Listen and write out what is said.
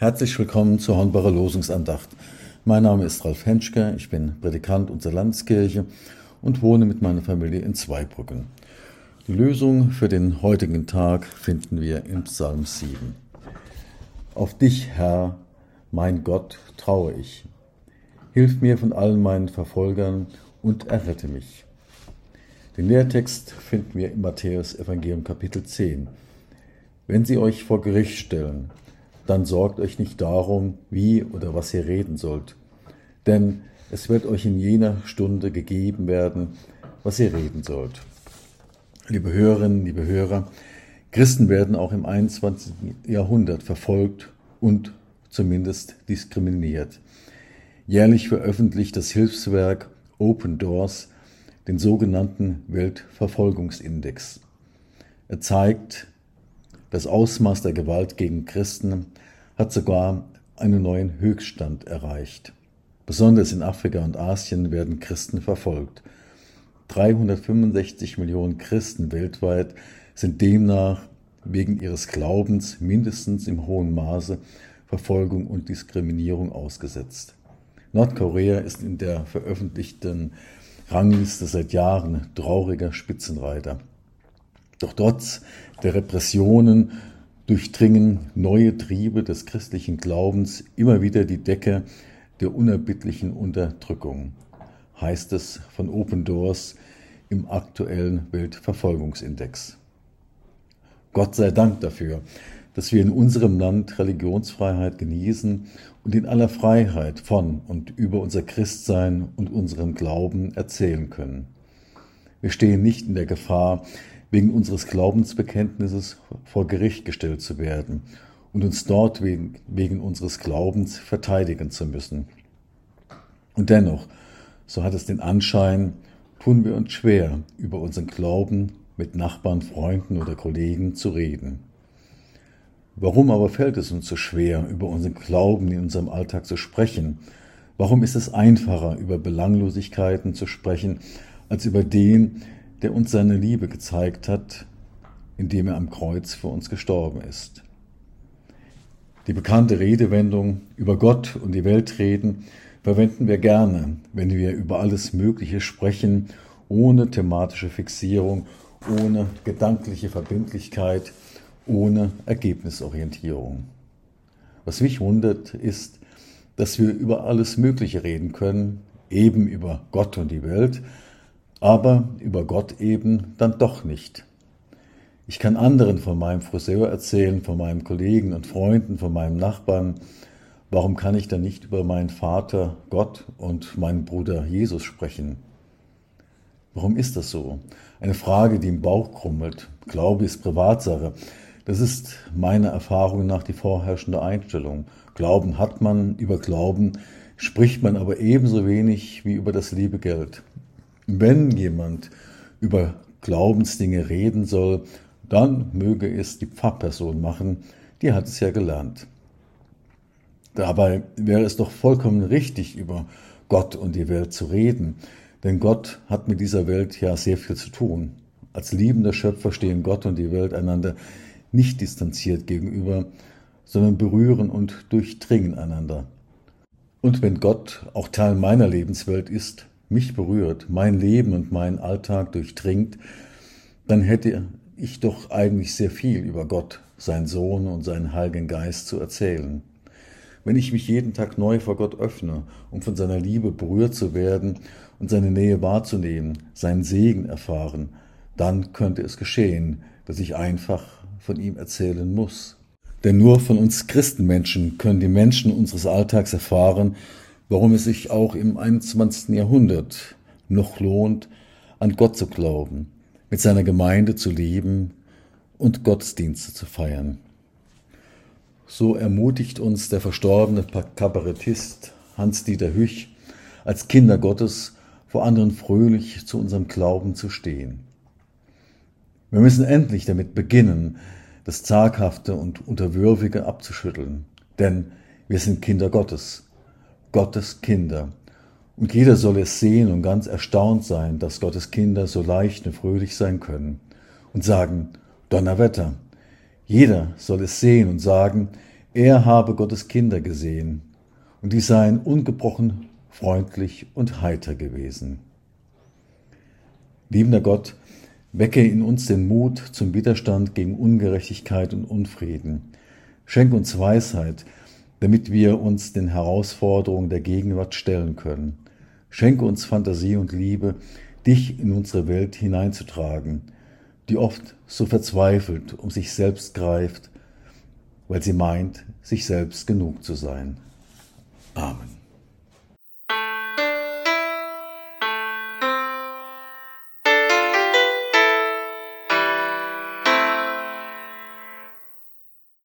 Herzlich willkommen zur Hornbacher Losungsandacht. Mein Name ist Ralf Henschke, ich bin Predikant unserer Landeskirche und wohne mit meiner Familie in Zweibrücken. Die Lösung für den heutigen Tag finden wir im Psalm 7. Auf dich, Herr, mein Gott, traue ich. Hilf mir von allen meinen Verfolgern und errette mich. Den Lehrtext finden wir im Matthäus Evangelium Kapitel 10. Wenn sie euch vor Gericht stellen, dann sorgt euch nicht darum, wie oder was ihr reden sollt, denn es wird euch in jener Stunde gegeben werden, was ihr reden sollt. Liebe Hörerinnen, liebe Hörer, Christen werden auch im 21. Jahrhundert verfolgt und zumindest diskriminiert. Jährlich veröffentlicht das Hilfswerk Open Doors den sogenannten Weltverfolgungsindex. Er zeigt, das Ausmaß der Gewalt gegen Christen hat sogar einen neuen Höchststand erreicht. Besonders in Afrika und Asien werden Christen verfolgt. 365 Millionen Christen weltweit sind demnach wegen ihres Glaubens mindestens im hohen Maße Verfolgung und Diskriminierung ausgesetzt. Nordkorea ist in der veröffentlichten Rangliste seit Jahren trauriger Spitzenreiter. Doch trotz der Repressionen durchdringen neue Triebe des christlichen Glaubens immer wieder die Decke der unerbittlichen Unterdrückung, heißt es von Open Doors im aktuellen Weltverfolgungsindex. Gott sei Dank dafür, dass wir in unserem Land Religionsfreiheit genießen und in aller Freiheit von und über unser Christsein und unseren Glauben erzählen können. Wir stehen nicht in der Gefahr, wegen unseres Glaubensbekenntnisses vor Gericht gestellt zu werden und uns dort wegen, wegen unseres Glaubens verteidigen zu müssen. Und dennoch, so hat es den Anschein, tun wir uns schwer, über unseren Glauben mit Nachbarn, Freunden oder Kollegen zu reden. Warum aber fällt es uns so schwer, über unseren Glauben in unserem Alltag zu sprechen? Warum ist es einfacher, über Belanglosigkeiten zu sprechen, als über den, der uns seine Liebe gezeigt hat, indem er am Kreuz für uns gestorben ist. Die bekannte Redewendung über Gott und die Welt reden verwenden wir gerne, wenn wir über alles Mögliche sprechen, ohne thematische Fixierung, ohne gedankliche Verbindlichkeit, ohne Ergebnisorientierung. Was mich wundert, ist, dass wir über alles Mögliche reden können, eben über Gott und die Welt, aber über Gott eben dann doch nicht. Ich kann anderen von meinem Friseur erzählen, von meinen Kollegen und Freunden, von meinem Nachbarn. Warum kann ich dann nicht über meinen Vater Gott und meinen Bruder Jesus sprechen? Warum ist das so? Eine Frage, die im Bauch krummelt. Glaube ist Privatsache. Das ist meiner Erfahrung nach die vorherrschende Einstellung. Glauben hat man, über Glauben spricht man aber ebenso wenig wie über das liebe Geld. Wenn jemand über Glaubensdinge reden soll, dann möge es die Pfarrperson machen, die hat es ja gelernt. Dabei wäre es doch vollkommen richtig, über Gott und die Welt zu reden, denn Gott hat mit dieser Welt ja sehr viel zu tun. Als liebender Schöpfer stehen Gott und die Welt einander nicht distanziert gegenüber, sondern berühren und durchdringen einander. Und wenn Gott auch Teil meiner Lebenswelt ist, mich berührt, mein Leben und meinen Alltag durchdringt, dann hätte ich doch eigentlich sehr viel über Gott, seinen Sohn und seinen Heiligen Geist zu erzählen. Wenn ich mich jeden Tag neu vor Gott öffne, um von seiner Liebe berührt zu werden und seine Nähe wahrzunehmen, seinen Segen erfahren, dann könnte es geschehen, dass ich einfach von ihm erzählen muss. Denn nur von uns Christenmenschen können die Menschen unseres Alltags erfahren, warum es sich auch im 21. Jahrhundert noch lohnt, an Gott zu glauben, mit seiner Gemeinde zu leben und Gottesdienste zu feiern. So ermutigt uns der verstorbene Kabarettist Hans-Dieter Hüch, als Kinder Gottes vor anderen fröhlich zu unserem Glauben zu stehen. Wir müssen endlich damit beginnen, das Zaghafte und Unterwürfige abzuschütteln, denn wir sind Kinder Gottes Gottes Kinder. Und jeder soll es sehen und ganz erstaunt sein, dass Gottes Kinder so leicht und fröhlich sein können. Und sagen, Donnerwetter. Jeder soll es sehen und sagen, Er habe Gottes Kinder gesehen und die seien ungebrochen freundlich und heiter gewesen. Liebender Gott, wecke in uns den Mut zum Widerstand gegen Ungerechtigkeit und Unfrieden. Schenk uns Weisheit, damit wir uns den Herausforderungen der Gegenwart stellen können. Schenke uns Fantasie und Liebe, dich in unsere Welt hineinzutragen, die oft so verzweifelt um sich selbst greift, weil sie meint, sich selbst genug zu sein. Amen.